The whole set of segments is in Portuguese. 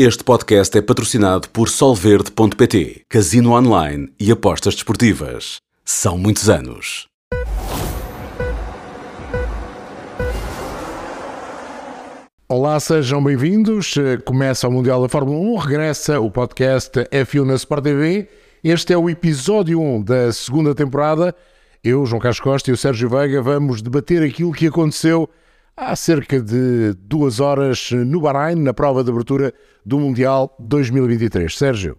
Este podcast é patrocinado por Solverde.pt, casino online e apostas desportivas. São muitos anos. Olá, sejam bem-vindos. Começa o Mundial da Fórmula 1, regressa o podcast F1 na Sport TV. Este é o episódio 1 da segunda temporada. Eu, João Carlos Costa e o Sérgio Veiga vamos debater aquilo que aconteceu há cerca de duas horas no Bahrein, na prova de abertura do Mundial 2023. Sérgio,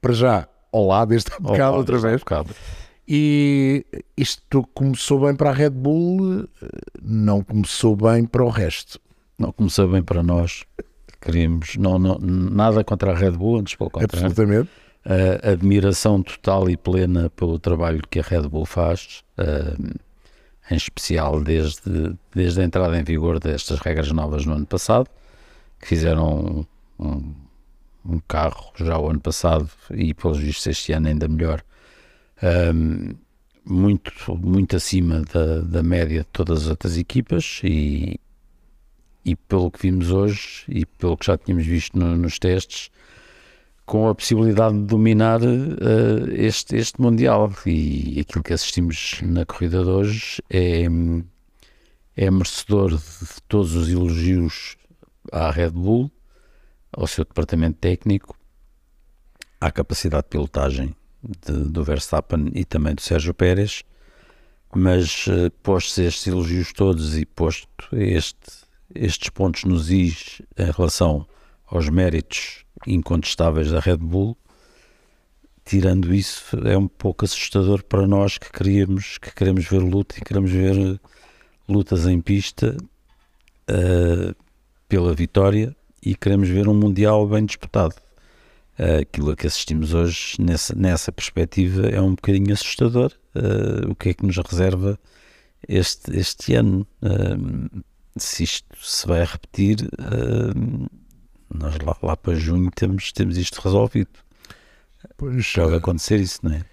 para já, olá, desde há bocado outra vez. Bocado. E isto começou bem para a Red Bull, não começou bem para o resto. Não começou bem para nós. Queríamos não, não, nada contra a Red Bull, antes pelo contrário. Absolutamente. Admiração total e plena pelo trabalho que a Red Bull faz, uh, em especial desde, desde a entrada em vigor destas regras novas no ano passado, que fizeram um, um, um carro já o ano passado e, pelos vistos, este ano ainda melhor. Um, muito, muito acima da, da média de todas as outras equipas e, e pelo que vimos hoje e pelo que já tínhamos visto no, nos testes, com a possibilidade de dominar uh, este, este Mundial. E aquilo que assistimos na corrida de hoje é, é merecedor de todos os elogios à Red Bull, ao seu departamento técnico, à capacidade de pilotagem de, do Verstappen e também do Sérgio Pérez. Mas uh, postos estes elogios todos e posto este estes pontos nos is em relação aos méritos incontestáveis da Red Bull, tirando isso, é um pouco assustador para nós que queríamos, que queremos ver luta e queremos ver lutas em pista uh, pela vitória e queremos ver um Mundial bem disputado. Uh, aquilo que assistimos hoje, nessa, nessa perspectiva, é um bocadinho assustador. Uh, o que é que nos reserva este, este ano? se isto se vai repetir, nós lá, lá, para junho temos, temos isto resolvido. Pois, já vai acontecer isso, não é?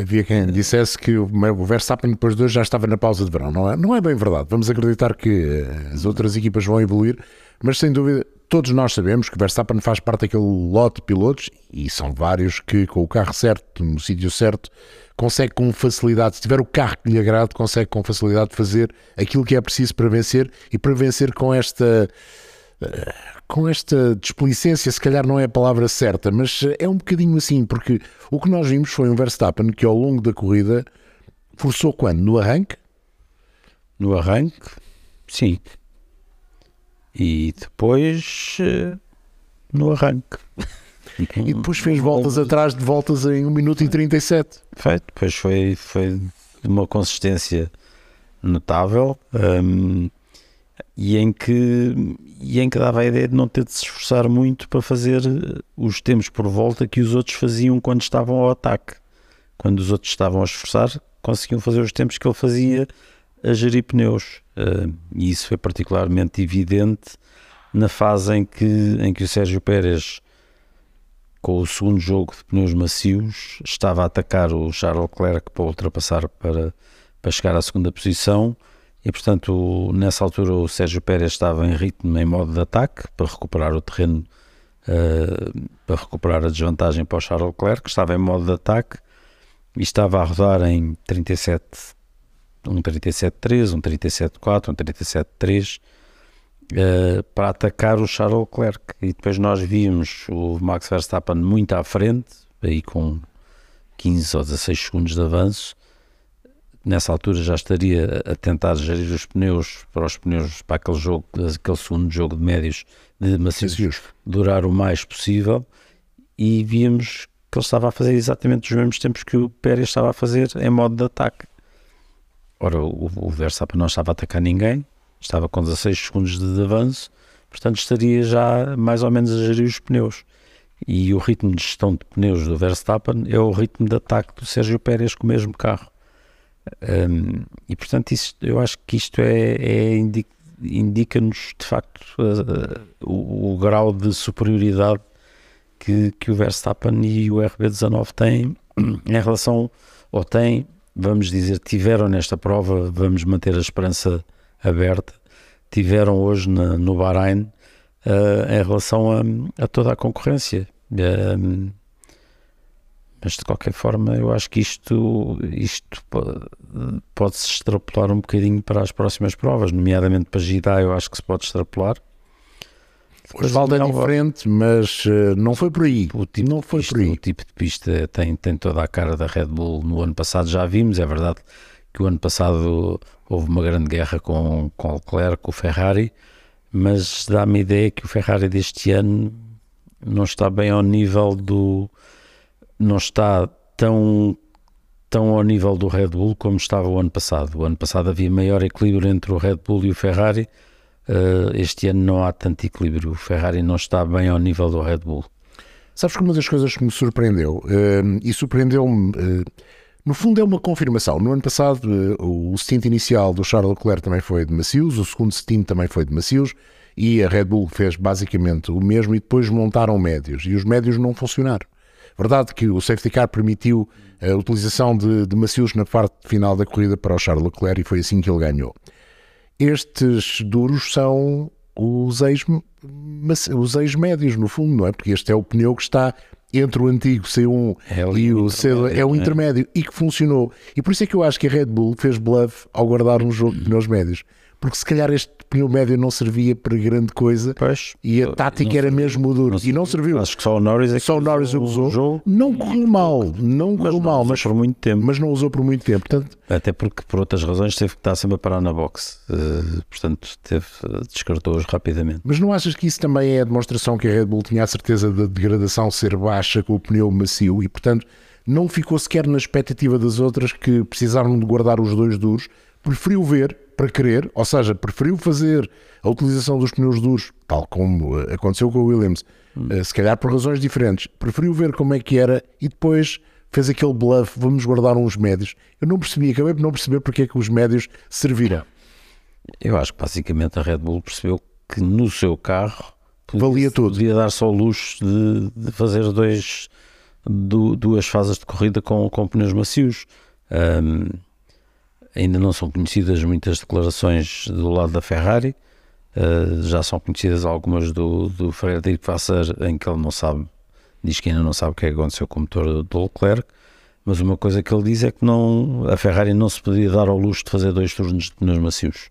Havia quem dissesse que o Verstappen depois de hoje já estava na pausa de verão. Não é, não é bem verdade. Vamos acreditar que as outras equipas vão evoluir, mas sem dúvida todos nós sabemos que o Verstappen faz parte daquele lote de pilotos, e são vários que com o carro certo, no sítio certo, consegue com facilidade, se tiver o carro que lhe agrade, consegue com facilidade fazer aquilo que é preciso para vencer e para vencer com esta eh, com esta displicência, se calhar não é a palavra certa, mas é um bocadinho assim, porque o que nós vimos foi um Verstappen que ao longo da corrida forçou quando? No arranque? No arranque, sim. E depois eh, no arranque. E depois fez voltas atrás de voltas em 1 minuto e 37. Feito, depois foi, foi de uma consistência notável um, e, em que, e em que dava a ideia de não ter de se esforçar muito para fazer os tempos por volta que os outros faziam quando estavam ao ataque. Quando os outros estavam a esforçar, conseguiam fazer os tempos que ele fazia a gerir pneus. Uh, e isso foi particularmente evidente na fase em que, em que o Sérgio Pérez com o segundo jogo de pneus macios, estava a atacar o Charles Leclerc para ultrapassar para, para chegar à segunda posição e, portanto, nessa altura o Sérgio Pérez estava em ritmo, em modo de ataque, para recuperar o terreno, uh, para recuperar a desvantagem para o Charles Leclerc, que estava em modo de ataque e estava a rodar em 37, um 37.3, um 37.4, um 37.3 uh, para atacar o Charles Leclerc. E depois nós vimos o Max Verstappen muito à frente, aí com 15 ou 16 segundos de avanço. Nessa altura já estaria a tentar gerir os pneus para os pneus para aquele jogo, aquele segundo jogo de médios de macios durar o mais possível e víamos que ele estava a fazer exatamente os mesmos tempos que o Pérez estava a fazer em modo de ataque. Ora, o, o Verstappen não estava a atacar ninguém, estava com 16 segundos de avanço, portanto estaria já mais ou menos a gerir os pneus. E o ritmo de gestão de pneus do Verstappen é o ritmo de ataque do Sérgio Pérez com o mesmo carro. Um, e portanto, isso, eu acho que isto é, é indica-nos de facto uh, o, o, grau de superioridade que, que o Verstappen e o RB19 têm em relação, ou têm, vamos dizer, tiveram nesta prova, vamos manter a esperança aberta, tiveram hoje na, no Bahrein uh, em relação a, a, toda a concorrência. Uh, mas de qualquer forma, eu acho que isto, isto pode-se extrapolar um bocadinho para as próximas provas, nomeadamente para Gidá, eu acho que se pode extrapolar. O asfalto é diferente, mas uh, não foi por aí. O tipo não foi pista, por aí. O tipo de pista tem, tem toda a cara da Red Bull. No ano passado já vimos, é verdade que o ano passado houve uma grande guerra com, com o Leclerc, com o Ferrari, mas dá-me a ideia que o Ferrari deste ano não está bem ao nível do. Não está tão, tão ao nível do Red Bull como estava o ano passado. O ano passado havia maior equilíbrio entre o Red Bull e o Ferrari Uh, este ano não há tanto equilíbrio. O Ferrari não está bem ao nível do Red Bull. Sabes que uma das coisas que me surpreendeu, uh, e surpreendeu-me, uh, no fundo é uma confirmação. No ano passado, o stint inicial do Charles Leclerc também foi de macios, o segundo stint também foi de macios, e a Red Bull fez basicamente o mesmo e depois montaram médios, e os médios não funcionaram. Verdade que o safety car permitiu a utilização de, de macios na parte final da corrida para o Charles Leclerc e foi assim que ele ganhou estes duros são os ex, os ex médios no fundo, não é? Porque este é o pneu que está entre o antigo C1 é e o C2, é o é? intermédio e que funcionou. E por isso é que eu acho que a Red Bull fez bluff ao guardar um jogo de pneus médios porque se calhar este pneu médio não servia para grande coisa pois, e a tática era mesmo o duro não, e não serviu. Acho que só o Norris é só o Norris usou. Não correu mal, não correu mal, mas por muito tempo. Mas não usou por muito tempo. Portanto, Até porque por outras razões teve que estar sempre a parar na box. Uh, portanto, teve, descartou-os rapidamente. Mas não achas que isso também é a demonstração que a Red Bull tinha a certeza da degradação ser baixa com o pneu macio e, portanto, não ficou sequer na expectativa das outras que precisaram de guardar os dois duros, preferiu ver para querer, ou seja, preferiu fazer a utilização dos pneus duros, tal como eh, aconteceu com o Williams, hum. se calhar por razões diferentes, preferiu ver como é que era e depois fez aquele bluff, vamos guardar uns médios. Eu não percebi, acabei por não perceber porque é que os médios serviram. Eu acho que basicamente a Red Bull percebeu que no seu carro podia, valia tudo. Podia dar só o luxo de, de fazer dois, duas fases de corrida com, com pneus macios. Um, Ainda não são conhecidas muitas declarações do lado da Ferrari, uh, já são conhecidas algumas do, do Frederico Vassar, em que ele não sabe, diz que ainda não sabe o que é que aconteceu com o motor do Leclerc, mas uma coisa que ele diz é que não, a Ferrari não se poderia dar ao luxo de fazer dois turnos de pneus macios.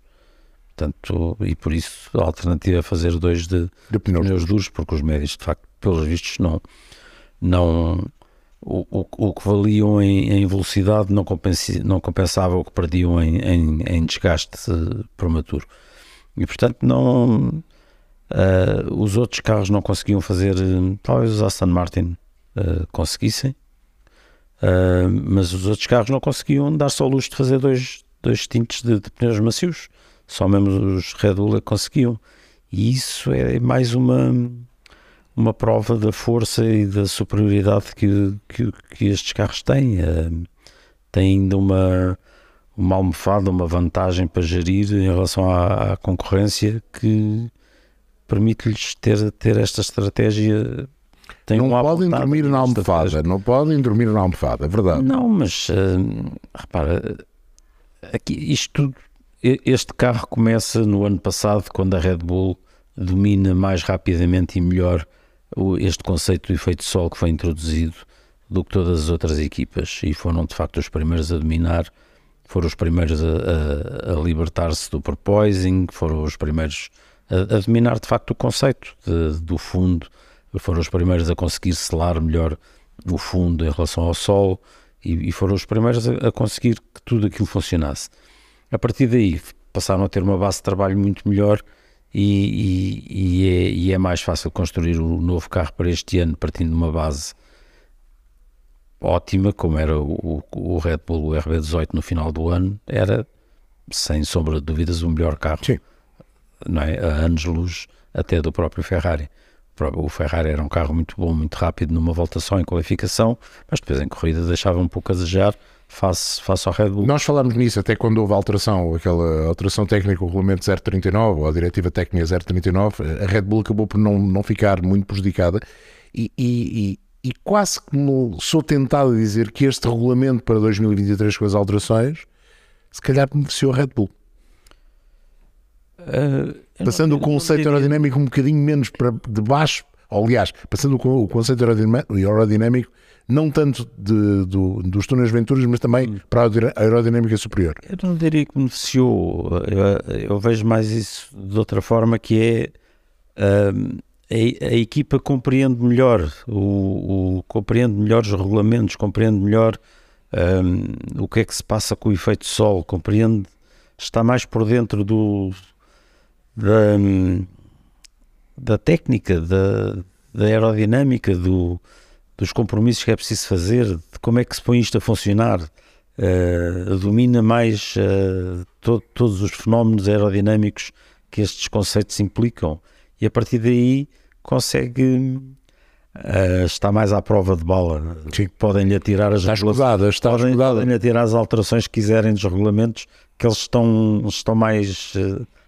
Portanto, e por isso a alternativa é fazer dois de, de pneus, pneus duros, porque os médios, de facto, pelos vistos, não, não, o, o, o que valiam em, em velocidade não, compensi, não compensava o que perdiam em, em, em desgaste prematuro. E portanto não uh, os outros carros não conseguiam fazer, talvez os Aston Martin uh, conseguissem, uh, mas os outros carros não conseguiam dar-se ao luxo de fazer dois, dois tintes de, de pneus macios, só mesmo os Red Bull é conseguiam. E isso é mais uma uma prova da força e da superioridade que, que, que estes carros têm. Uh, têm ainda uma, uma almofada, uma vantagem para gerir em relação à, à concorrência que permite-lhes ter, ter esta estratégia. Tem não um podem dormir na almofada, não podem dormir na almofada, é verdade. Não, mas uh, repara, aqui, isto, este carro começa no ano passado, quando a Red Bull domina mais rapidamente e melhor este conceito do efeito sol que foi introduzido do que todas as outras equipas e foram de facto os primeiros a dominar, foram os primeiros a, a, a libertar-se do porpoising, foram os primeiros a, a, dominar de facto o conceito de, do fundo, foram os primeiros a conseguir selar melhor o fundo em relação ao sol e, e foram os primeiros a, conseguir que tudo aquilo funcionasse. A partir daí passaram a ter uma base de trabalho muito melhor e, e, e, é, e, é, mais fácil construir o novo carro para este ano partindo de uma base ótima, como era o, o Red Bull o RB18 no final do ano, era sem sombra de dúvidas o melhor carro, Sim. não é? a anos-luz até do próprio Ferrari. O Ferrari era um carro muito bom, muito rápido numa volta só em qualificação, mas depois em corrida deixava um pouco a desejar face, face ao Red Bull. Nós falámos nisso até quando houve a alteração, aquela alteração técnica, o regulamento 039 ou a diretiva técnica 039, a Red Bull acabou por não, não ficar muito prejudicada e, e, e, e quase que sou tentado a dizer que este regulamento para 2023 com as alterações se calhar beneficiou a Red Bull. Uh, Passando o conceito aerodinâmico um bocadinho menos para de baixo, ou, aliás, passando o, o conceito aerodinâmico não tanto de, do, dos túneis Venturas, mas também hum. para a aerodinâmica superior. Eu não diria que beneficiou, eu, eu vejo mais isso de outra forma, que é uh, a, a, equipa compreende melhor, o, o, compreende melhor os regulamentos, compreende melhor um, o que é que se passa com o efeito sol, compreende, está mais por dentro do da, da técnica, da, da aerodinâmica, do, dos compromissos que é preciso fazer, de como é que se põe isto a funcionar, uh, domina mais uh, to, todos os fenómenos aerodinâmicos que estes conceitos implicam e a partir daí consegue uh, estar mais à prova de bola. Podem-lhe atirar as está está podem, podem atirar as alterações que quiserem dos regulamentos, que eles estão, estão mais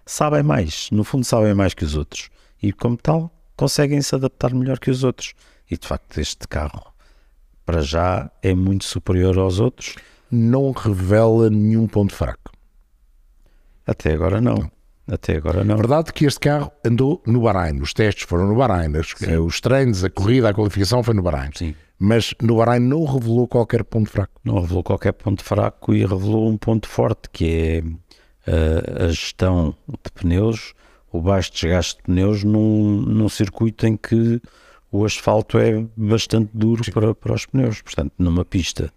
sabem mais, no fundo sabem mais que os outros. E como tal, conseguem se adaptar melhor que os outros. E de facto, este carro para já é muito superior aos outros. Não revela nenhum ponto fraco. Até agora não. não. Até agora não. A verdade é que este carro andou no Bahrein, os testes foram no Bahrein, os treinos, a corrida, a qualificação foi no Bahrein. Sim. Mas no Bahrein não revelou qualquer ponto fraco. Não revelou qualquer ponto fraco e revelou um ponto forte que é a, a gestão de pneus, o baixo desgaste de pneus num, num circuito em que o asfalto é bastante duro para, para os pneus. Portanto, numa pista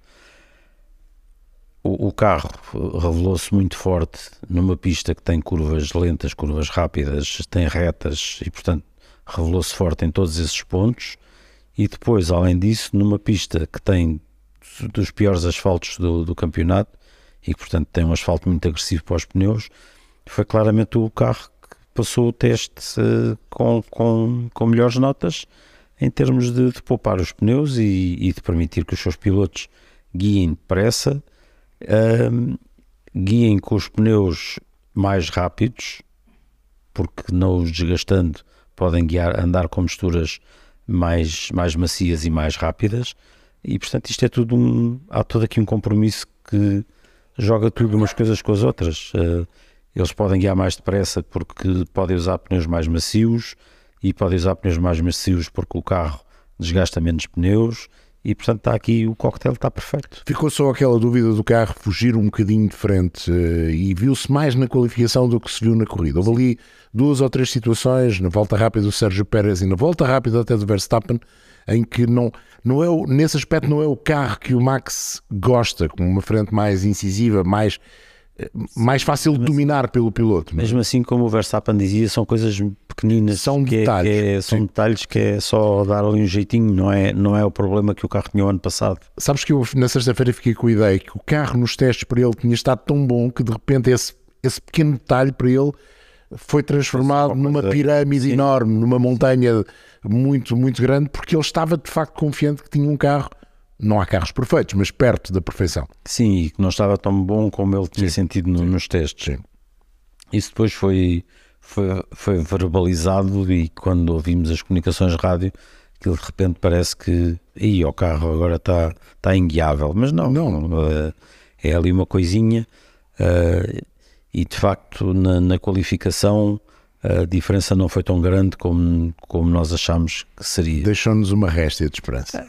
o, carro revelou-se muito forte numa pista que tem curvas lentas, curvas rápidas, tem retas e, portanto, revelou-se forte em todos esses pontos. E depois, além disso, numa pista que tem dos piores asfaltos do, do campeonato e que, portanto, tem um asfalto muito agressivo para os pneus, foi claramente o carro passou o teste uh, com, com, com melhores notas em termos de, de poupar os pneus e, e, de permitir que os seus pilotos guiem depressa um, guiem com os pneus mais rápidos, porque não os desgastando podem guiar, andar com misturas mais, mais macias e mais rápidas. E portanto, isto é tudo um. Há todo aqui um compromisso que joga tudo umas coisas com as outras. Uh, eles podem guiar mais depressa porque podem usar pneus mais macios e podem usar pneus mais macios porque o carro desgasta menos pneus e portanto está aqui, o coquetel está perfeito. Ficou só aquela dúvida do carro fugir um bocadinho de frente eh, e viu-se mais na qualificação do que se viu na corrida. Houve ali duas ou três situações, na volta rápida do Sérgio Pérez e na volta rápida até do Verstappen, em que não, não é o, nesse aspecto não é o carro que o Max gosta, com uma frente mais incisiva, mais mais fácil de dominar pelo piloto. É? Mesmo assim, como o Verstappen dizia, são coisas pequeninas. São que detalhes. É, que é, são detalhes que é só dar ali um jeitinho, não é, não é o problema que o carro tinha o ano passado. Sabes que eu na sexta-feira fiquei com a ideia que o carro nos testes para ele tinha estado tão bom que de repente esse, esse pequeno detalhe para ele foi transformado numa pirâmide Sim. enorme, numa montanha muito, muito grande, porque ele estava de facto confiante que tinha um carro não há carros perfeitos, mas perto da perfeição. Sim, e que não estava tão bom como ele tinha sim, sentido no, nos testes. Sim. Isso depois foi, foi, foi verbalizado e quando ouvimos as comunicações rádio, aquilo de repente parece que aí o carro agora está, está inguiável, mas não, não. Eh, é ali uma coisinha uh, e de facto na, na, qualificação a diferença não foi tão grande como, como nós achámos que seria. Deixou-nos uma réstia de esperança.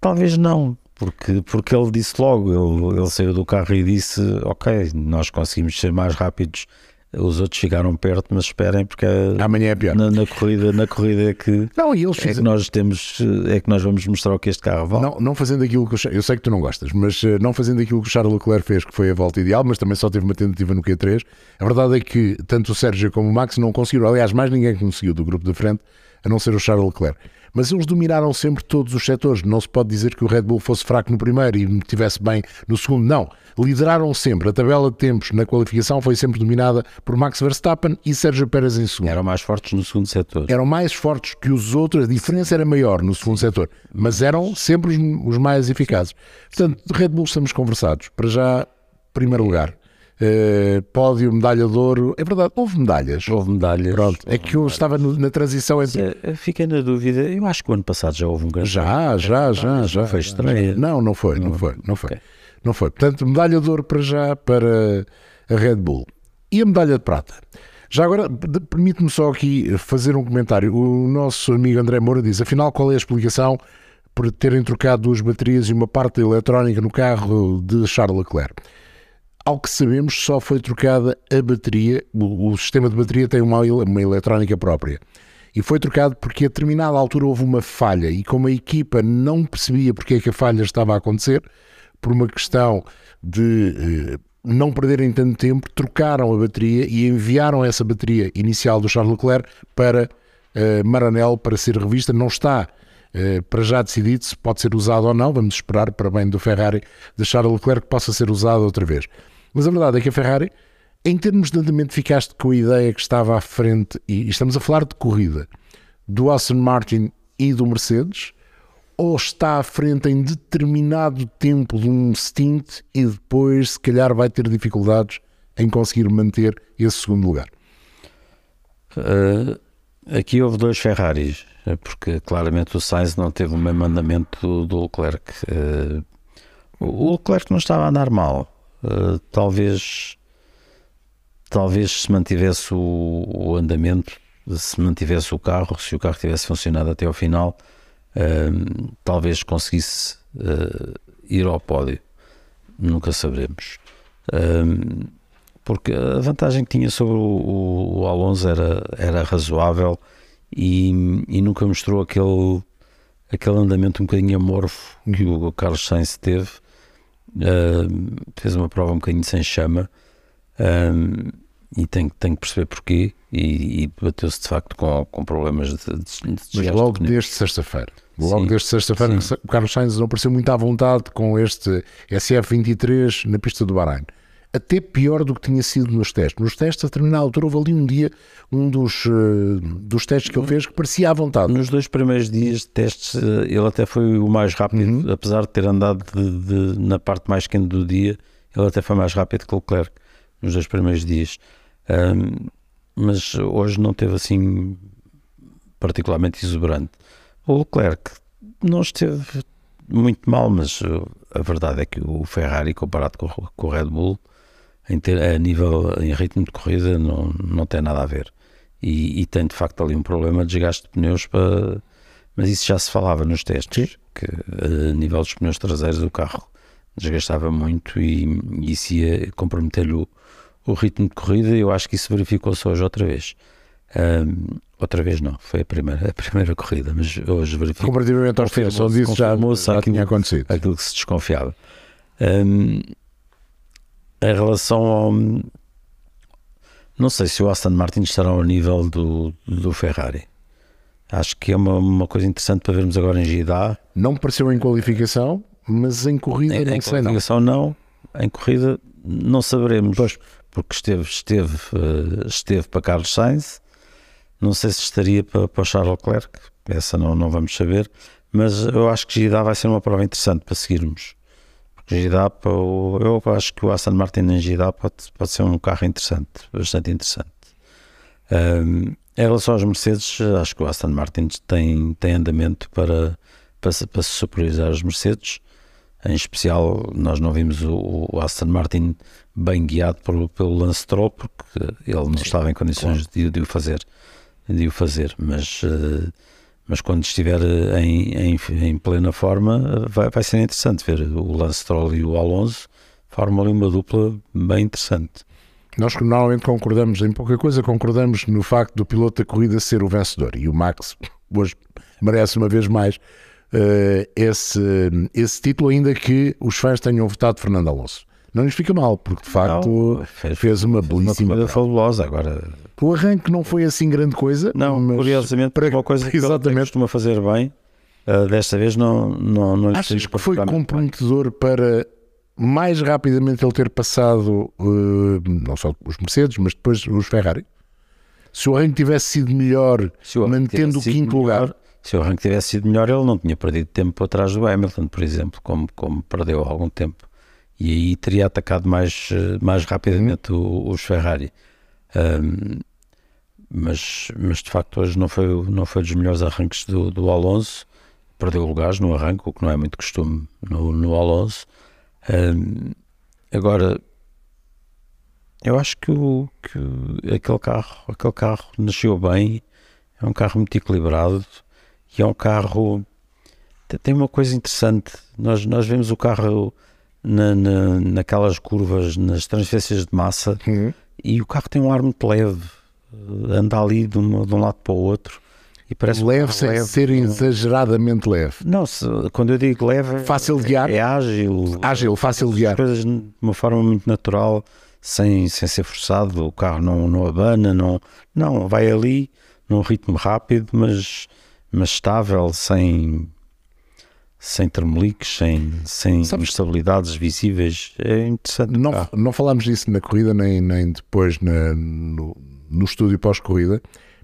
Talvez não, porque, porque ele disse logo, ele, ele saiu do carro e disse, ok, nós conseguimos ser mais rápidos, os outros chegaram perto, mas esperem porque amanhã é pior. Na, na corrida, na corrida é que, não, e eles é que nós temos, é que nós vamos mostrar o que este carro vale. Não, não fazendo aquilo que eu, eu sei que tu não gostas, mas eh, não fazendo aquilo que o Charles Leclerc fez, que foi a volta ideal, mas também só teve uma tentativa no Q3. A verdade é que tanto o Sérgio como o Max não conseguiram, aliás, mais ninguém conseguiu do grupo de frente, a não ser o Charles Leclerc mas eles dominaram sempre todos os setores. Não se pode dizer que o Red Bull fosse fraco no primeiro e estivesse bem no segundo. Não. Lideraram sempre. A tabela de tempos na qualificação foi sempre dominada por Max Verstappen e Sérgio Pérez em segundo. Eram mais fortes no segundo setor. Eram mais fortes que os outros. A diferença era maior no segundo setor, mas eram sempre os, os mais eficazes. Portanto, Red Bull estamos conversados. Para já, primeiro lugar. Uh, pódio, medalha de ouro. É verdade, houve medalhas. Houve medalhas. Pronto, é que eu estava no, na transição entre. Fiquei na dúvida, eu acho que o ano passado já houve um grande. Já, já, já, já. Foi estranho. Não, não foi, não, foi, não foi. Okay. Não foi. Portanto, medalha de ouro para já para a Red Bull. E a medalha de prata? Já agora, permite-me só aqui fazer um comentário. O nosso amigo André Moura diz: afinal, qual é a explicação por terem trocado duas baterias e uma parte eletrónica no carro de Charles Leclerc? Ao que sabemos, só foi trocada a bateria. O, o sistema de bateria tem uma, uma eletrónica própria. E foi trocado porque a determinada altura houve uma falha e como a equipa não percebia porque é que a falha estava a acontecer, por uma questão de eh, não perderem tanto tempo, trocaram a bateria e enviaram essa bateria inicial do Charles Leclerc para uh, Maranello para ser revista. Não está uh, para já decidido se pode ser usado ou não. Vamos esperar para bem do Ferrari de Charles Leclerc que possa ser usado outra vez. Mas a verdade é que a Ferrari, em termos de andamento, ficaste com a ideia que estava à frente, e estamos a falar de corrida, do Aston Martin e do Mercedes ou está à frente em determinado tempo de um stint e depois, se calhar, vai ter dificuldades em conseguir manter esse segundo lugar? Uh, aqui houve dois Ferraris, eh, porque claramente o Sainz não teve o mesmo andamento do, do Leclerc. Uh, o Leclerc não estava a andar mal. Uh, talvez, talvez se mantivesse o, o andamento, se mantivesse o carro, se o carro tivesse funcionado até ao final, uh, talvez conseguisse uh, ir ao pódio. Nunca saberemos. Porque a vantagem que tinha sobre o, o, o Alonso era, era razoável e, e, nunca mostrou aquele, aquele andamento um bocadinho amorfo que o Carlos Sainz teve. Fez uma prova um bocadinho sem chama e tem, tem que perceber porquê e, e bateu-se de facto com, com problemas de, de, de Mas logo de desde sexta-feira. Logo Sim. desde sexta-feira, o Carlos Sainz não pareceu muito à vontade com este SF23 na pista do Bahrein. Até pior do que tinha sido nos testes. Nos testes, a determinada altura, houve ali um dia, um dos, uh, dos testes que ele fez que parecia à vontade. Nos dois primeiros dias de testes, uh, ele até foi o mais rápido, uhum. apesar de ter andado de, de, na parte mais quente do dia, ele até foi mais rápido que o Leclerc nos dois primeiros dias. Um, mas hoje não teve assim particularmente exuberante. O Leclerc não esteve muito mal, mas uh, a verdade é que o Ferrari, comparado com, com o Red Bull, em ter, a nível, em ritmo de corrida, não, não tem nada a ver. E, e tem de facto ali um problema de desgaste de pneus para. Mas isso já se falava nos testes, Sim. que a nível dos pneus traseiros o carro desgastava muito e, e isso ia comprometer-lhe o, o ritmo de corrida, eu acho que isso verificou-se hoje outra vez. Um, outra vez não, foi a primeira, a primeira corrida, mas hoje verificou. Comparativamente aos testes, onde isso já, já tinha acontecido. Aquilo que se desconfiava. Um, em relação ao. Não sei se o Aston Martin estará ao nível do, do Ferrari. Acho que é uma, uma coisa interessante para vermos agora em Gidá. Não pareceu em qualificação, mas em corrida em, não em sei qualificação não. Em corrida não saberemos. Pois porque esteve, esteve, eh, esteve para Carlos Sainz, não sei se estaria para, para Charles Leclerc, essa não, não vamos saber, mas eu acho que Gidá vai ser uma prova interessante para seguirmos. Gidá, eu acho que o Aston Martin em Gidá pode, pode ser um carro interessante, bastante interessante. Um, em relação aos Mercedes, acho que o Aston Martin tem, tem andamento para, para, para se superiorizar os Mercedes. Em especial, nós não vimos o, o Aston Martin bem guiado pelo, pelo Lance Stroll, porque ele não Sim, estava em condições claro. de, de, o fazer, de o fazer, mas, uh, mas quando estiver em, em, em plena forma, vai, vai ser interessante ver o Lance Stroll e o Alonso, formam ali uma dupla bem interessante. Nós normalmente concordamos em pouca coisa, concordamos no facto do piloto da corrida ser o vencedor e o Max hoje merece uma vez mais uh, esse, esse título, ainda que os fãs tenham votado Fernando Alonso. Não lhes fica mal, porque de facto não, fez, fez, uma belíssima. Uma fabulosa agora. O arranque não foi assim grande coisa. Não, curiosamente, para uma coisa que exatamente. costuma fazer bem, uh, desta vez não, não, não Achas que foi comprometedor para mais rapidamente ele ter passado uh, não só os Mercedes, mas depois os Ferrari? Se o arranque tivesse sido melhor, mantendo o quinto melhor, lugar, se o arranque tivesse sido melhor, ele não tinha perdido tempo atrás do Hamilton, por exemplo, como, como perdeu algum tempo. E aí teria atacado mais, mais rapidamente os Ferrari. Um, mas, mas de facto hoje não foi, não foi dos melhores arranques do, do Alonso. Perdeu lugares no arranque, o que não é muito costume no, no Alonso. Um, agora, eu acho que, o, que aquele carro, aquele carro nasceu bem, é um carro muito equilibrado e é um carro tem uma coisa interessante. Nós, nós vemos o carro na, na, naquelas curvas, nas transferências de massa, Uhum. e o carro tem um ar muito leve, anda ali de um, de um lado para o outro e parece Leve sem ser exageradamente leve. Não, se, quando eu digo leve, é- Fácil de guiar? é ágil, Ágil, fácil de guiar. coisas de uma forma muito natural, sem, sem ser forçado. O carro não, não abana, não, não vai ali num ritmo rápido, mas, mas estável, sem, sem termeliques, sem, sem Sabes- instabilidades visíveis. É interessante. Não, carro. não falámos disso na corrida, nem, nem depois na- no, no estúdio pós-corrida.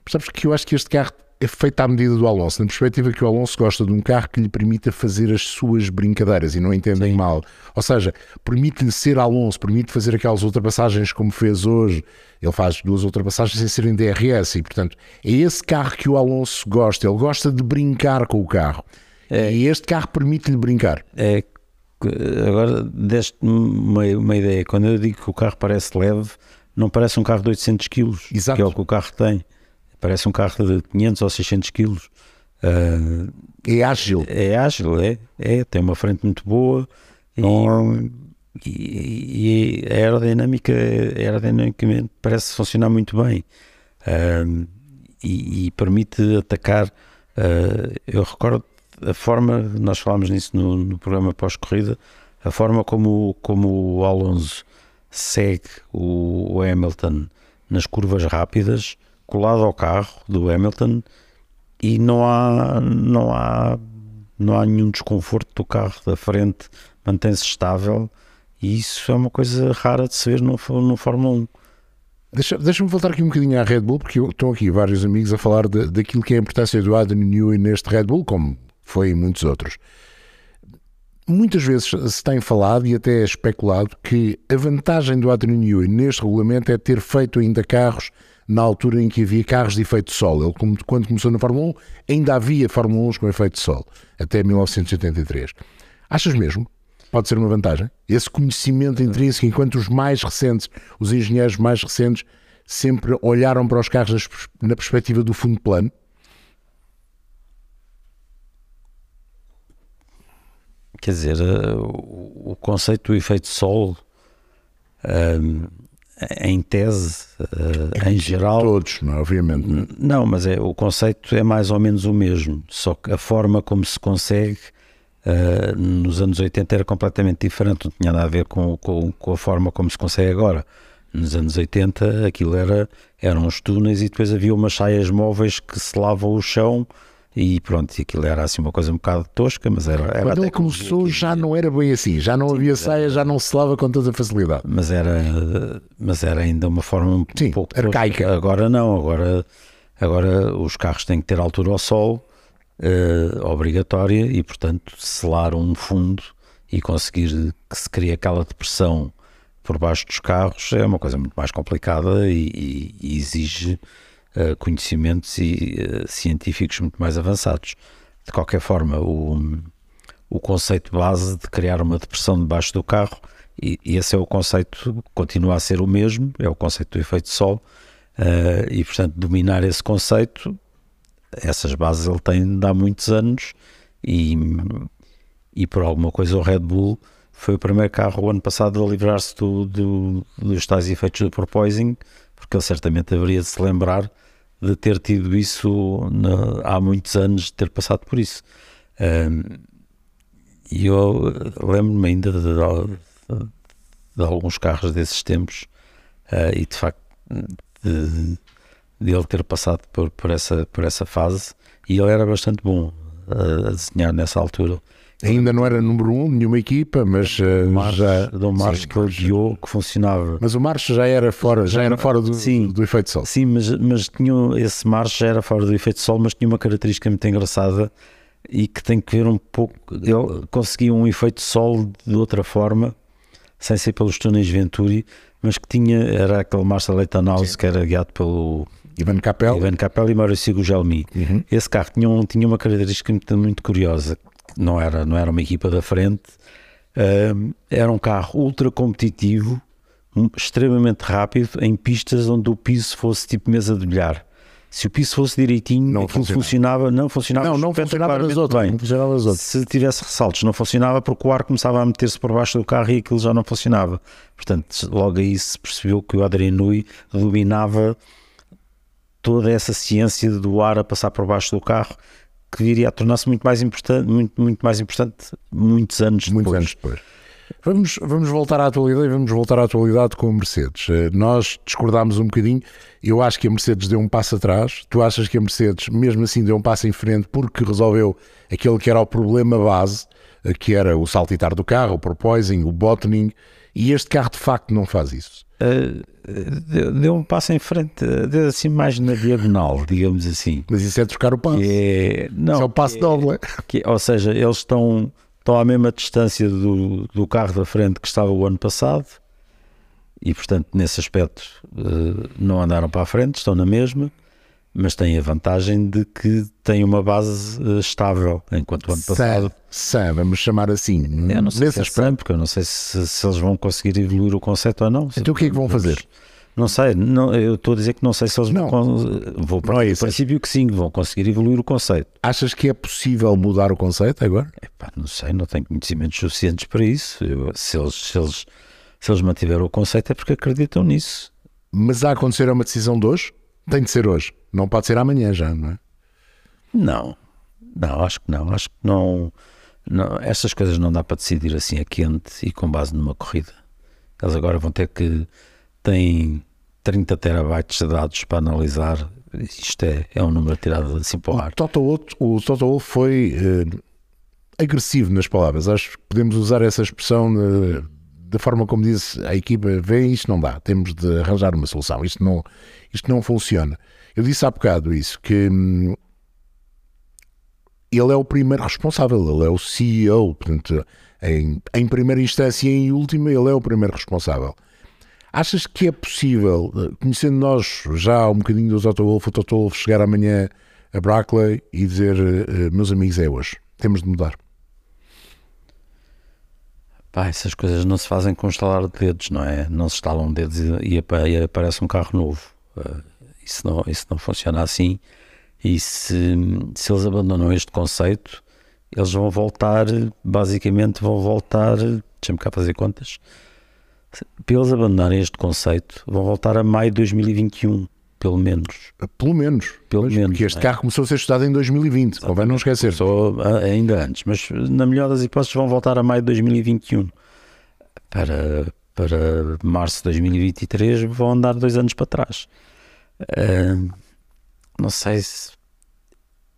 Sabes que eu acho que este carro é feito à medida do Alonso, na perspectiva que o Alonso gosta de um carro que lhe permita fazer as suas brincadeiras e não entendem mal. Ou seja, permite-lhe ser Alonso, permite fazer aquelas ultrapassagens como fez hoje. Ele faz duas ultrapassagens sem serem DRS e, portanto, é esse carro que o Alonso gosta. Ele gosta de brincar com o carro. E este carro permite-lhe brincar. É agora deste-me uma, uma ideia. Quando eu digo que o carro parece leve, não parece um carro de 800 kg, Exato. que é o que o carro tem. Parece um carro de 500 ou 600 kg. Ah, É ágil. é ágil, é, é, tem uma frente muito boa e, e- e a aerodinâmica, aerodinamicamente parece funcionar muito bem Ahm, e, e permite atacar. ah, eu recordo a forma, nós falámos nisso no, no programa pós-corrida, a forma como, como o Alonso segue o, o Hamilton nas curvas rápidas, colado ao carro do Hamilton e não há, não há, não há nenhum desconforto do carro da frente, mantém-se estável e isso é uma coisa rara de se ver no, no Fórmula 1. Deixa- Deixa-me voltar aqui um bocadinho à Red Bull, porque eu- estão aqui vários amigos a falar de- daquilo que é a importância do Adrian Newey neste Red Bull, como foi em muitos outros. Muitas vezes se tem falado e até especulado que a vantagem do Newey neste regulamento é ter feito ainda carros na altura em que havia carros de efeito sol. Ele, quando começou na Fórmula 1, ainda havia Fórmula 1 com efeito sol, até 1983. Achas mesmo? Pode ser uma vantagem? Esse conhecimento intrínseco, enquanto os mais recentes, os engenheiros mais recentes, sempre olharam para os carros na perspectiva do fundo plano? Quer dizer, eh, o, o conceito do efeito sol, ehm, em tese, eh, em geral, Todos, não é? obviamente. não? Não, mas é, o conceito é mais ou menos o mesmo, só que a forma como se consegue ah, nos anos 80 era completamente diferente, não tinha nada a ver com, com, com a forma como se consegue agora. Nos anos 80 aquilo era, eram os túneis e depois havia umas saias móveis que se lavam o chão e pronto, aquilo era assim uma coisa um bocado tosca, mas era, era a Quando ele começou já não era bem assim, já não havia saia, já não se lava com tanta facilidade. mas era mas era ainda uma forma um Sim, pouco tosca. arcaica. agora não agora agora os carros têm que ter altura ao sol eh, obrigatória e portanto selar um fundo e conseguir que se crie aquela depressão por baixo dos carros é uma coisa muito mais complicada e, e- e exige conhecimentos e, eh, científicos muito mais avançados. De qualquer forma o o conceito base de criar uma depressão debaixo do carro e, e esse é o conceito, continua a ser o mesmo, é o conceito do efeito sol eh, e portanto dominar esse conceito, essas bases ele tem de há muitos anos e, e por alguma coisa o Red Bull foi o primeiro carro o ano passado a livrar-se do, do- dos tais efeitos do porpoising, porque ele certamente haveria de se lembrar de ter tido isso na- há muitos anos, de ter passado por isso. E eu lembro-me ainda de, de- de alguns carros desses tempos eh, e de facto de, de ele ter passado por, por, essa, por essa fase e ele era bastante bom eh, a desenhar nessa altura. Ainda não era número um, nenhuma equipa, mas Marcos, já. Dom Marcos Sim, que ele guiou que funcionava. Mas o Marcho já era fora, já era fora do, Sim. do efeito de sol. Sim, mas, mas tinha, esse Marcos já era fora do efeito de sol, mas tinha uma característica muito engraçada e que tem que ver um pouco. Ele conseguia um efeito de sol de outra forma, sem ser pelos túneis Venturi, mas que tinha, era aquele Marcel Leitanaus que era guiado pelo Ivan Capel. Ivan Capelli e Maurício Gugelmi. Uhum. Esse carro tinha, um- tinha uma característica muito, muito curiosa, não era, não era uma equipa da frente, era um carro ultra competitivo, um- extremamente rápido em pistas onde o piso fosse tipo mesa de bilhar. Se o piso fosse direitinho, Não aquilo funcionava. funcionava, não funcionava, Não, não funcionava nas outras. bem. Não funcionava nas outras. Se tivesse ressaltos, não funcionava porque o ar começava a meter-se por baixo do carro e aquilo já não funcionava. Portanto, logo aí se percebeu que o Adrien Nui dominava toda essa ciência do ar a passar por baixo do carro que viria a tornar-se muito mais importante, muito, muito mais importante muitos anos Muitos depois. anos depois. Vamos, vamos voltar à atualidade e vamos voltar à atualidade com a Mercedes. Eh, Nós discordámos um bocadinho. Eu acho que a Mercedes deu um passo atrás. Tu achas que a Mercedes, mesmo assim, deu um passo em frente porque resolveu aquele que era o problema base, eh, que era o saltitar do carro, o porpoising, o bottoming. E este carro, de facto, não faz isso. Uh, deu, deu um passo em frente, deu assim mais na diagonal, digamos assim. Mas isso é trocar o passo. É, não, Isso é o passo que doble. que- ou seja, eles estão, estão à mesma distância do, do carro da frente que estava o ano passado e, portanto, nesse aspecto eh, não andaram para a frente, estão na mesma, mas têm a vantagem de que têm uma base eh, estável, enquanto o ano passado. Sam, vamos chamar assim. Eu não sei se é porque eu não sei se, se eles vão conseguir evoluir o conceito ou não. Então o que é que vão fazer? Não sei, não, eu estou a dizer que não sei se eles Não. vão. Vou Não é para o isso. princípio que sim, vão conseguir evoluir o conceito. Achas que é possível mudar o conceito agora? Epá, não sei, não tenho conhecimentos suficientes para isso. Eu- se, eles, se, eles, se eles mantiveram o conceito é porque acreditam nisso. Mas a acontecer é uma decisão de hoje? Tem de ser hoje. Não pode ser amanhã já, não é? Não, não, acho que não. Acho que não, não. Estas coisas não dá para decidir assim a quente e com base numa corrida. Eles agora vão ter que. têm 30 terabytes de dados para analisar. Isto é, é um número tirado assim para o ar. O Toto Wolff, o Toto Wolff foi eh, agressivo nas palavras. Acho que podemos usar essa expressão eh, da forma como disse a equipa: vê, isto não dá, temos de arranjar uma solução. Isto não, isto não funciona. Eu disse há bocado isso, que hum, ele é o primeiro responsável, ele é o CEO, portanto, em, em primeira instância e em última, ele é o primeiro responsável. Achas que é possível, eh, conhecendo nós já um bocadinho do Toto Wolff, o Toto Wolff chegar amanhã a Brackley e dizer: eh, meus amigos, é hoje, temos de mudar? Pá, essas coisas não se fazem com estalar de dedos, não é? Não se estalam dedos e, e e aparece um carro novo. Isso, não, isso não funciona assim. E se, se eles abandonam este conceito, eles vão voltar, basicamente vão voltar, deixa-me cá fazer contas, para eles abandonarem este conceito, vão voltar a maio de 2021, pelo menos. Pelo menos. Pelo Pois, menos, Porque este é? carro começou a ser estudado em 2020, convém não esquecer. Só a- ainda antes, mas na melhor das hipóteses vão voltar a maio de 2021 para, para março de 2023 vão andar dois anos para trás. Não sei se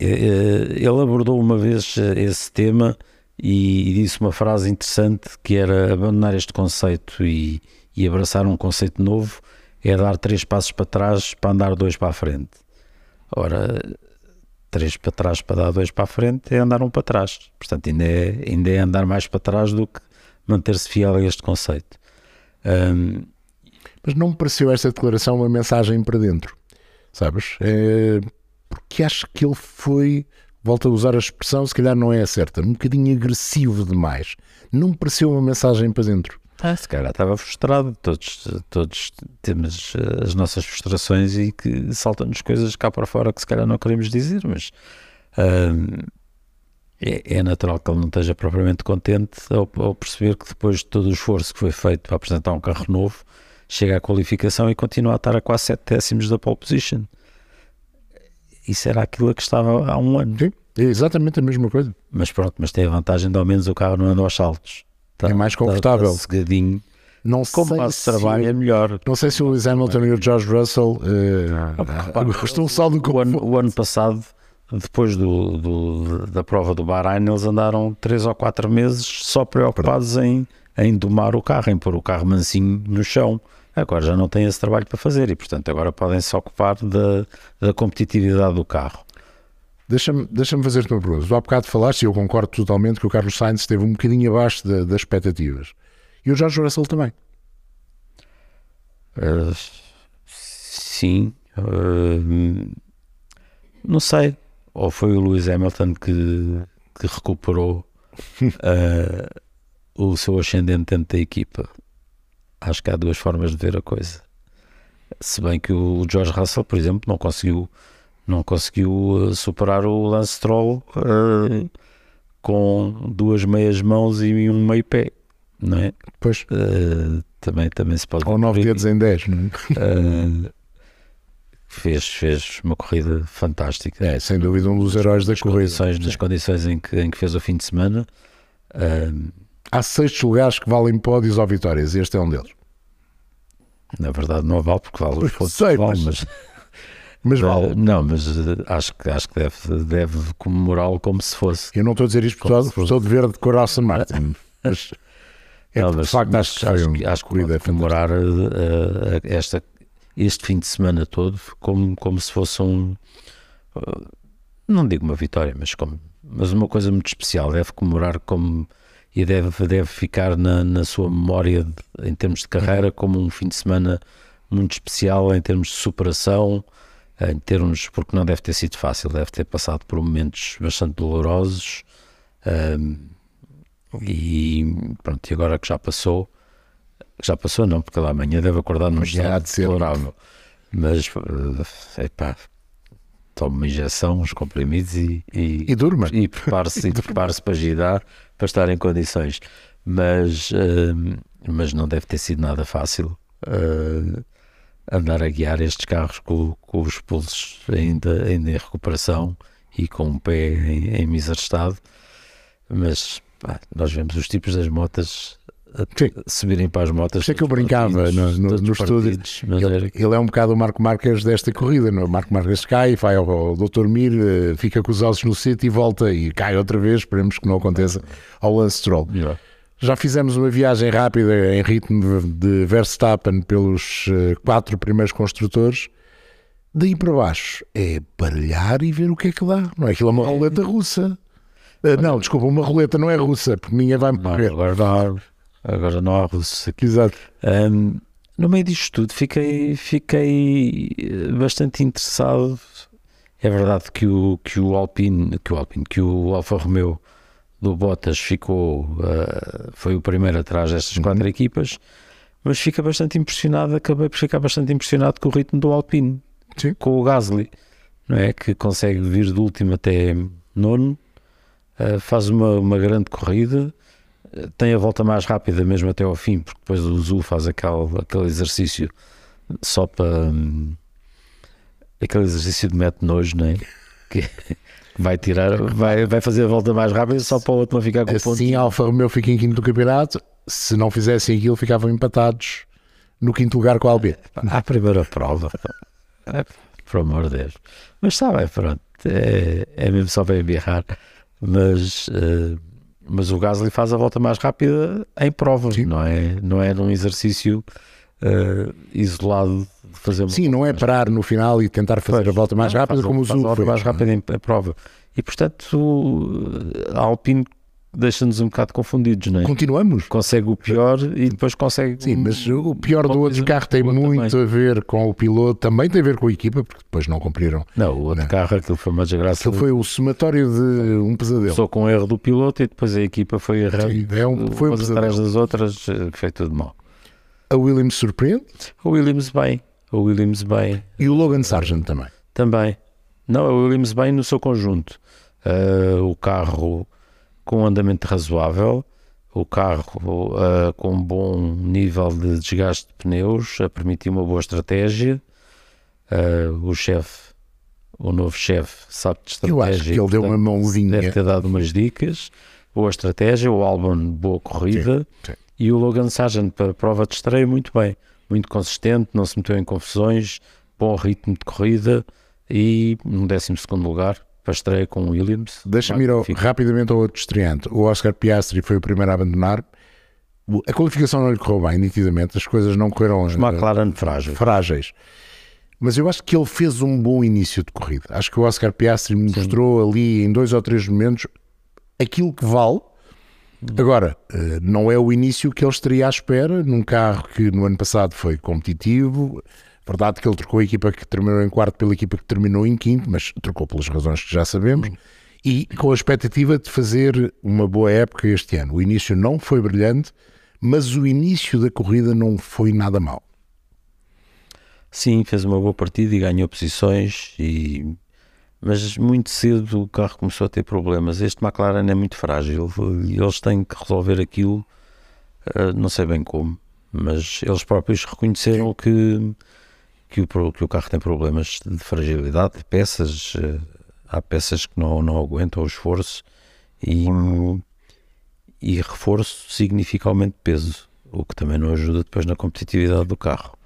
eh, ele abordou uma vez eh, esse tema e, e disse uma frase interessante que era abandonar este conceito e, e abraçar um conceito novo é dar três passos para trás para andar dois para a frente. Ora, três para trás para dar dois para a frente é andar um para trás. Portanto, ainda é, ainda é andar mais para trás do que manter-se fiel a este conceito. Ahm, Mas não me pareceu esta declaração uma mensagem para dentro, sabes? É, porque acho que ele foi, volto a usar a expressão, se calhar não é a certa, um bocadinho agressivo demais. Não me pareceu uma mensagem para dentro. ah, se calhar estava frustrado. Todos, todos temos eh, as nossas frustrações e que saltam-nos coisas cá para fora que se calhar não queremos dizer, mas ahm, é, é natural que ele não esteja propriamente contente ao, ao perceber que depois de todo o esforço que foi feito para apresentar um carro novo, chega à qualificação e continua a estar a quase 7 décimos da pole position. Isso era aquilo a que estava há um ano. Sim, é exatamente a mesma coisa. Mas pronto, mas tem a vantagem de ao menos o carro não anda aos saltos. Tá- É mais tá- tá confortável. cegadinho. Não Como sei se- trabalho é melhor. Não sei se o Lewis Hamilton e o George Russell eh, gostam só do O ano, o ano passado, depois do, do- da prova do Bahrein, eles andaram 3 ou 4 meses só preocupados em, em domar o carro, em pôr o carro mansinho no chão. Agora já não têm esse trabalho para fazer e, portanto, agora podem se ocupar da, da competitividade do carro. Deixa-me deixa fazer-te uma pergunta. Tu há bocado falaste, e eu concordo totalmente, que o Carlos Sainz esteve um bocadinho abaixo da- das expectativas. E o George Russell também. Uh, sim. uh, não sei. Ou foi o Lewis Hamilton que, que recuperou uh, o seu ascendente dentro da equipa. Acho que há duas formas de ver a coisa. Se bem que o George Russell, por exemplo, não conseguiu, não conseguiu uh, superar o Lance Stroll uh, com duas meias mãos e um meio pé, não é? Pois. Uh, também, também se pode. Ou nove dedos em dez, não é? fez, fez uma corrida fantástica. É, sem dúvida, um dos heróis da nas corrida. Condições, nas condições em que, em que fez o fim de semana. Uh, Há seis lugares que valem pódios ou vitórias, este é um deles. Na verdade, não vale porque vale os pontos. Sei, vale, mas, mas, mas vale. não, mas uh, acho que, acho que deve, deve comemorá-lo como se fosse. Eu não estou a dizer isto porque fosse- estou de verde de cor Aston Martin. Mas é Não, de mas- facto mas acho acho, que- acho que pode comemorar uh, esta, este fim de semana todo como, como se fosse um. uh, não digo uma vitória, mas, como, mas uma coisa muito especial. Deve comemorar como. E deve, deve ficar na, na sua memória de- em termos de carreira como um fim de semana muito especial em termos de superação, em termos, porque não deve ter sido fácil, deve ter passado por momentos bastante dolorosos. um, e pronto, e agora que já passou, já passou não, porque lá amanhã deve acordar num estado deplorável. Mas, é epá, toma uma injeção, uns comprimidos e, e, E durma. e prepare-se e prepare-se para girar, para estar em condições. Mas, hum, mas não deve ter sido nada fácil uh, andar a guiar estes carros com, com os pulsos ainda, ainda em recuperação e com o pé em, em estado. Mas pá, nós vemos os tipos das motas Sim. subirem para as motas. Isto é que eu brincava partidos, no- no- no estúdio. Ele, ele é um bocado o Marco Marques desta corrida. não é? O Marco Marques cai, vai ao, ao Dr. Mir, eh, fica com os ossos no sítio e volta e cai outra vez. Esperemos que não aconteça ao Lance Stroll. Yeah. Já fizemos uma viagem rápida em ritmo de- Verstappen pelos eh, quatro primeiros construtores. Daí para baixo é baralhar e ver o que é que dá. Não é aquilo é uma roleta russa. Eh, não, desculpa, uma roleta não é russa, porque ninguém vai Não, morrer. Agora não há, agora não há russo aqui. Exato. Um, no meio disto tudo, fiquei, fiquei eh, bastante interessado. É verdade que o, que o Alpine, que o Alpine, que o Alfa Romeo do Bottas ficou, eh, foi o primeiro atrás destas quatro equipas, mas fica bastante impressionado, acabei por ficar bastante impressionado com o ritmo do Alpine, Sim. com o Gasly, não é? Que consegue vir do último até nono, eh, faz uma, uma grande corrida, tem a volta mais rápida mesmo até ao fim, porque depois o Zul faz aquele, aquele exercício só para hum, aquele exercício de mete nojo, não é? Que vai tirar, vai, vai fazer a volta mais rápida só para o outro não ficar com o ponto. A Alfa Romeo fica em quinto do campeonato. Se não fizessem aquilo, ficavam empatados no quinto lugar com a Albert. À primeira prova, é, por amor de Deus. Mas está bem, pronto, é, é mesmo só para embirrar. Mas, eh, mas o Gasly faz a volta mais rápida em prova, Sim. não é, não é num exercício eh, isolado de fazer Sim, não é parar no final e tentar fazer Pois. a volta mais Não, rápida como o faz a Zul volta mais rápida em, em prova. E portanto a Alpine deixa-nos um bocado confundidos, não é? Continuamos. Consegue o pior e depois consegue. Sim, mas o pior do outro carro tem muito também. a ver com o piloto, também tem a ver com a equipa, porque depois não cumpriram. Não, o outro Não. carro, aquilo foi uma desgraça. Aquilo foi o somatório de um pesadelo. Começou com o erro do piloto e depois a equipa foi errando. Sim, é um- foi um umas atrás pesadelo. das outras, eh, foi tudo mal. A Williams surpreende O Williams bem, o Williams bem e o Logan Sargent também. também. Não, o Williams bem no seu conjunto. Ah, o carro com um andamento razoável, o carro ah, com um bom nível de desgaste de pneus, a permitir uma boa estratégia. Ah, o chefe, o novo chefe, sabe de estratégia. Eu acho que ele deu uma portanto, mãozinha. Deve ter dado umas dicas. Boa estratégia, o Albon, boa corrida. Sim, sim. E o Logan Sargent para a prova de estreia, muito bem. Muito consistente, não se meteu em confusões, bom ritmo de corrida e um décimo segundo lugar para a estreia com o Williams. Deixa-me ir ao- rapidamente ao outro estreante. O Oscar Piastri foi o primeiro a abandonar. A qualificação não lhe correu bem, nitidamente. As coisas não correram Os eh, McLaren frágil. frágeis. Mas eu acho que ele fez um bom início de corrida. Acho que o Oscar Piastri mostrou ali em dois ou três momentos aquilo que vale. Agora, eh, não é o início que ele estaria à espera num carro que no ano passado foi competitivo. Verdade que ele trocou a equipa que terminou em quarto pela equipa que terminou em quinto, mas trocou pelas razões que já sabemos. E com a expectativa de fazer uma boa época este ano. O início não foi brilhante, mas o início da corrida não foi nada mal. Sim, fez uma boa partida e ganhou posições, e... mas muito cedo o carro começou a ter problemas. Este McLaren é muito frágil e eles têm que resolver aquilo, uh, não sei bem como, mas eles próprios reconheceram que, que, o, que o carro tem problemas de fragilidade, de peças, uh, há peças que não, não aguentam o esforço e, e reforço significa aumento de peso, o que também não ajuda depois na competitividade do carro.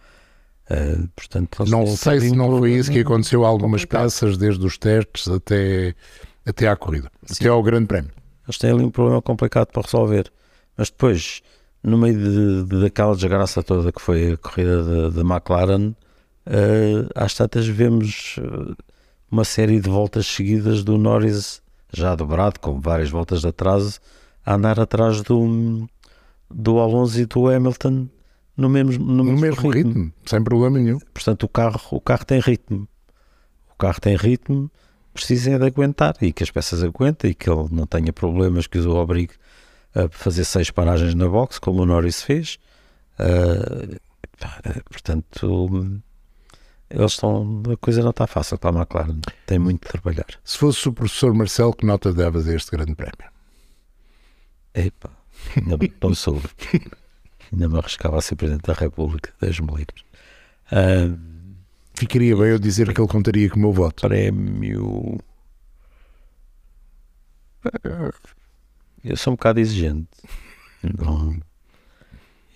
Uh, portanto, não sei se não foi isso que aconteceu a algumas peças, desde os testes até, até à corrida, Sim. até ao Grande Prémio. Eles têm ali um problema complicado para resolver, mas depois, no meio de, de daquela desgraça toda que foi a corrida da McLaren, uh, às tantas vemos uh, uma série de voltas seguidas do Norris, já dobrado, com várias voltas de atraso, a andar atrás do, do Alonso e do Hamilton no mesmo, no, no mesmo, ritmo. ritmo. sem problema nenhum. Portanto, o carro, o carro tem ritmo. O carro tem ritmo, precisa é de aguentar e que as peças aguentem e que ele não tenha problemas que os obrigue a fazer seis paragens na box, como o Norris fez. Uh, portanto, eles estão. A coisa não está fácil para a McLaren, tem muito de trabalhar. Se fosse o professor Marcelo, que nota davas a este grande prémio? Epa, não, não soube. ainda me arriscava a ser Presidente da República, Deus-me livre. Uh, Ficaria bem eu dizer que ele contaria com o meu voto. Prémio. Eu sou um bocado exigente. Não.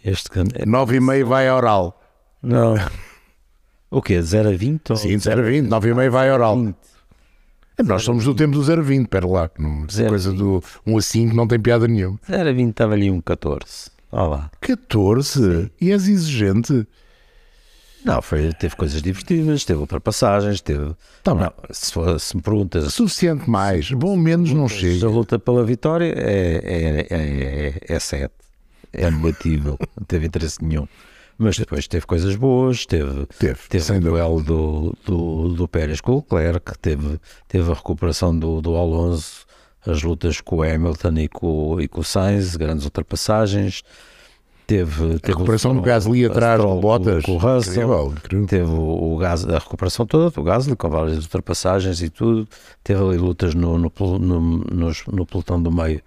Este é... 9,5 vai a oral. Não. O quê? 0 a 20? Ou... Sim, 0 a 20. 9,5 vai a oral. 20. Nós somos do tempo do 0 a 20, pera lá. Não, coisa do 1 a 5 não tem piada nenhuma. 0 a 20 estava ali um 14. Olá. 14? Sim. E és exigente? Não, foi, teve coisas divertidas, teve ultrapassagens, teve. Tá não, se, for, se me perguntas. Suficiente mais, bom menos não chega. A luta pela vitória é, é, é, é 7. É negativo, não teve interesse nenhum. Mas depois teve coisas boas, teve, teve, teve o duelo do, do, do Pérez com o Leclerc, teve, teve a recuperação do, do Alonso as lutas com o Hamilton e com, e com o Sainz, grandes ultrapassagens. Teve, teve a recuperação do Gasly atrás do Bottas, com o Russell, incrível, teve o, o Gas, a recuperação toda do Gasly com várias ultrapassagens e tudo. Teve ali lutas no, no, no, no, no pelotão do meio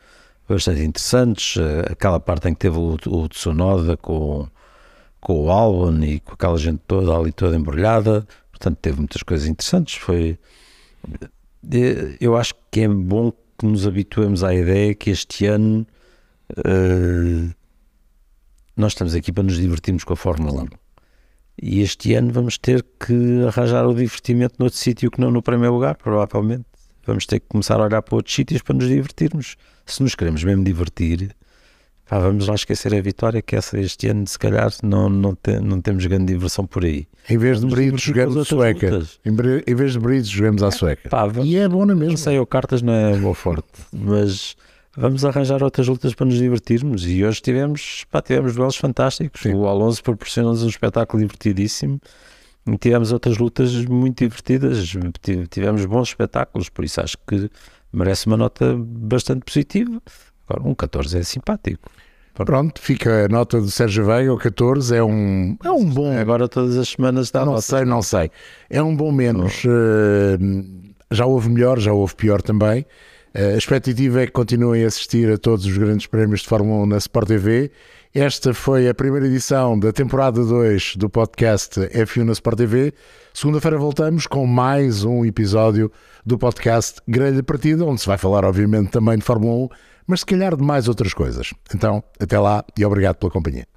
bastante interessantes. Eh, aquela parte em que teve o, o Tsunoda com, com o Albon e com aquela gente toda ali toda embrulhada. Portanto, teve muitas coisas interessantes. Foi, eh, eu acho que é bom que nos habituemos à ideia que este ano uh, nós estamos aqui para nos divertirmos com a Fórmula 1. E este ano vamos ter que arranjar o divertimento noutro sítio que não no primeiro lugar, provavelmente. Vamos ter que começar a olhar para outros sítios para nos divertirmos. Se nos queremos mesmo divertir, vamos lá esquecer a vitória, que essa este ano, se calhar, não, não, te, não temos grande diversão por aí. Em vez de brides, jogamos a sueca. Em, vez de brides, jogamos à sueca. Pá, e é bom na mesma. Sei, o cartas não é boa forte, mas vamos arranjar outras lutas para nos divertirmos. E hoje tivemos, pá, tivemos duelos fantásticos. Sim. O Alonso proporcionou-nos um espetáculo divertidíssimo. E tivemos outras lutas muito divertidas. Tivemos bons espetáculos, por isso acho que merece uma nota bastante positiva. Agora, um 14 é simpático. Pronto, fica a nota do Sérgio Veiga, o 14 é um, é um bom. Agora todas as semanas dá Não nota. sei, não sei. É um bom menos. Uh, já houve melhor, já houve pior também. Uh, a expectativa é que continuem a assistir a todos os grandes prémios de Fórmula 1 na Sport TV. Esta foi a primeira edição da temporada 2 do podcast F1 na Sport TV. Segunda-feira voltamos com mais um episódio do podcast Grelha Partida, onde se vai falar, obviamente, também de Fórmula 1 mas se calhar de mais outras coisas. Então, até lá e obrigado pela companhia.